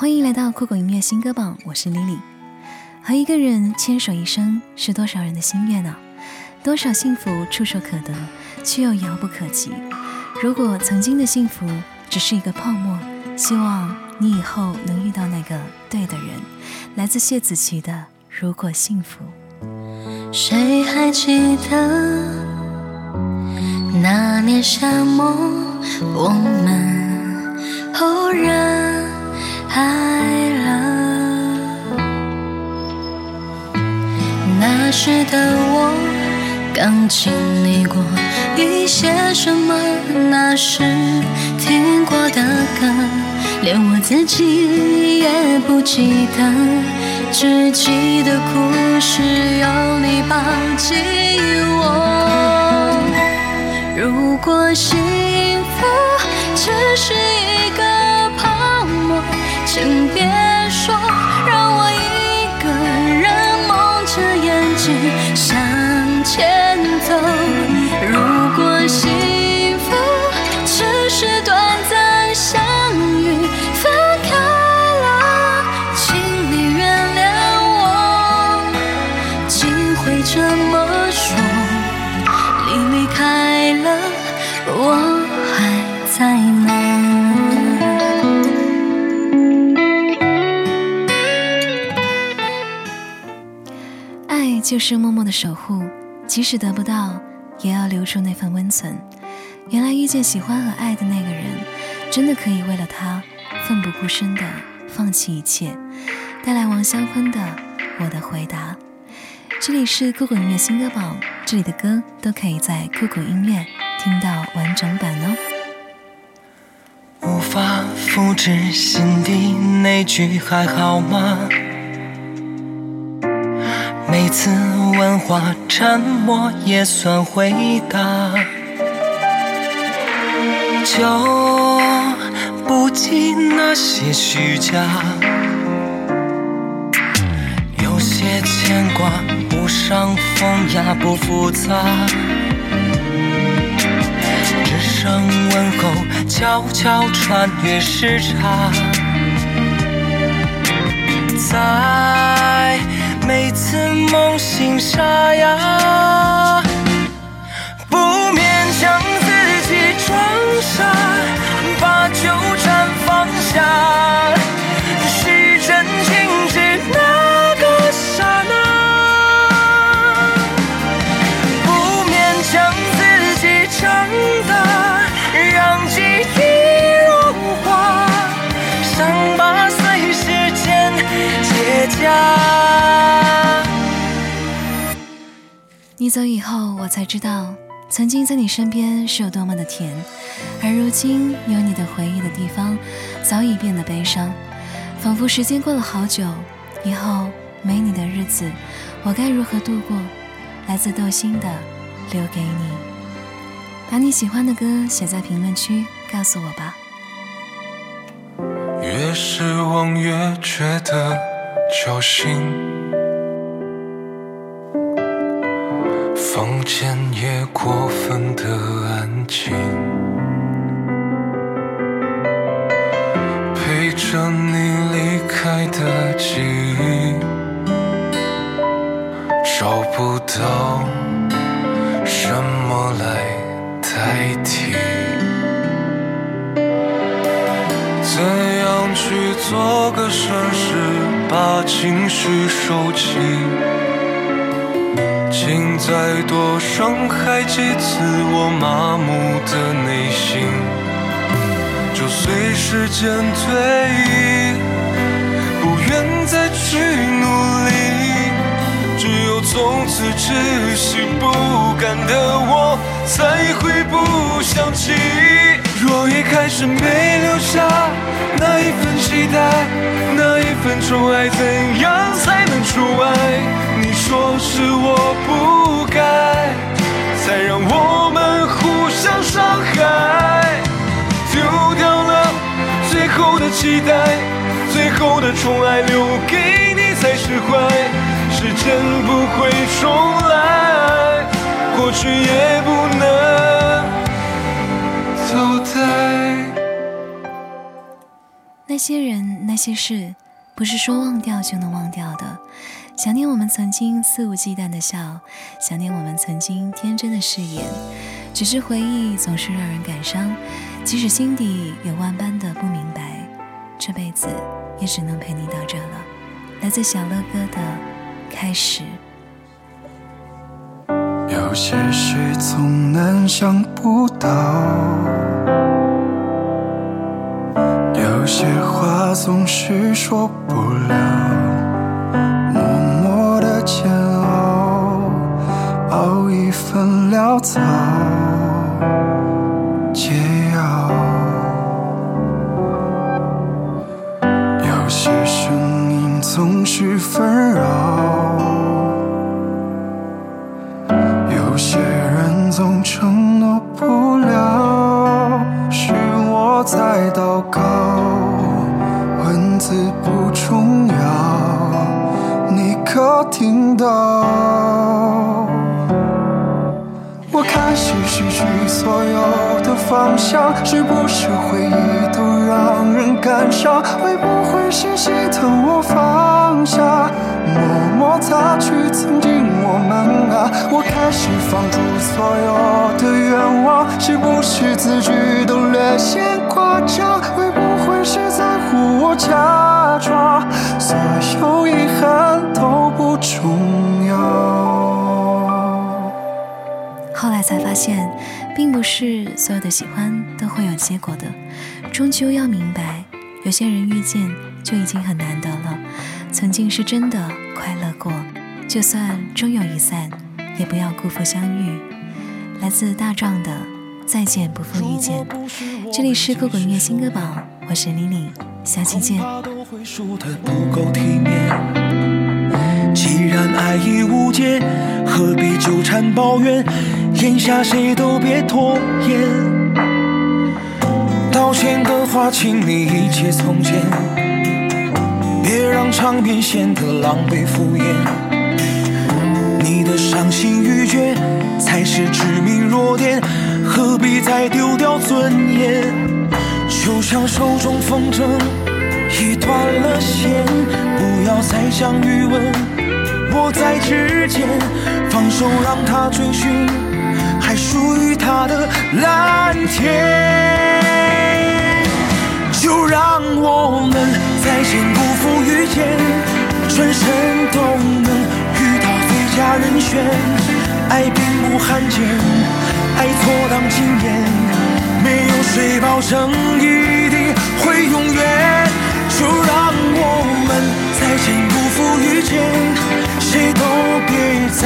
欢迎来到酷狗音乐新歌榜，我是 Lily。和一个人牵手一生，是多少人的心愿呢？多少幸福触手可得，却又遥不可及。如果曾经的幸福只是一个泡沫，希望你以后能遇到那个对的人。来自谢子琪的《如果幸福》。谁还记得那年夏末，我们偶然刚经历过一些什么，那时听过的歌，连我自己也不记得。只记得故事有你抱紧我。如果幸福只是一个泡沫，请别说，就是默默的守护，即使得不到，也要留住那份温存。原来遇见喜欢和爱的那个人，真的可以为了他奋不顾身的放弃一切。带来王香芬的《我的回答》。这里是酷狗音乐新歌榜，这里的歌都可以在酷狗音乐听到完整版哦。无法复制心底那句还好吗？次问话沉默也算回答，就不计那些虚假，有些牵挂。上风雅不复杂，只剩问候，悄悄穿越时差，在每次梦醒沙哑，你走以后，我才知道，曾经在你身边是有多么的甜，而如今有你的回忆的地方，早已变得悲伤，仿佛时间过了好久。以后没你的日子，我该如何度过？来自豆心的《留给你》，把你喜欢的歌写在评论区，告诉我吧。越失望越觉得揪心。房间也过分的安静，陪着你离开的记忆，找不到什么来代替。怎样去做个绅士，把情绪收起？请再多伤害几次我麻木的内心，就随时间推移，不愿再去努力。只有从此窒息不甘的我，才会不想起。若一开始没留下那一份期待，那一份宠爱，怎样才能除外？说是我不该，才让我们互相伤害。丢掉了最后的期待，最后的宠爱留给你才释怀。时间不会重来，过去也不能淘汰。那些人，那些事，不是说忘掉就能忘掉的。想念我们曾经肆无忌惮的笑，想念我们曾经天真的誓言。只是回忆总是让人感伤，即使心底有万般的不明白，这辈子也只能陪你到这了。来自小乐哥的开始。有些事总难想不到。有些话总是说不了，潦草解药。有些声音总是纷扰，有些人总承诺不了，是我在祷告。方向，是不是回忆都让人感伤？会不会是心疼我放下，默默擦去曾经我们啊？我开始放逐所有的愿望，是不是字句都略显夸张？并不是所有的喜欢都会有结果的，终究要明白，有些人遇见就已经很难得了。曾经是真的快乐过，就算终有一散，也不要辜负相遇。来自大壮的《再见不负遇见》，这里是酷狗音乐新歌榜，我是李李，下期见。既然爱已无解，何必纠缠抱怨？眼下谁都别拖延。道歉的话，请你一切从简，别让场面显得狼狈敷衍。你的伤心欲绝才是致命弱点，何必再丢掉尊严？就像手中风筝已断了线，不要再将余温。握在指尖，放手让它追寻还属于他的蓝天。就让我们再见不负遇见，转身都能遇到最佳人选。爱并不罕见，爱错当经验，没有谁保证一定会永远。就让我们再见不负遇见。谁都别再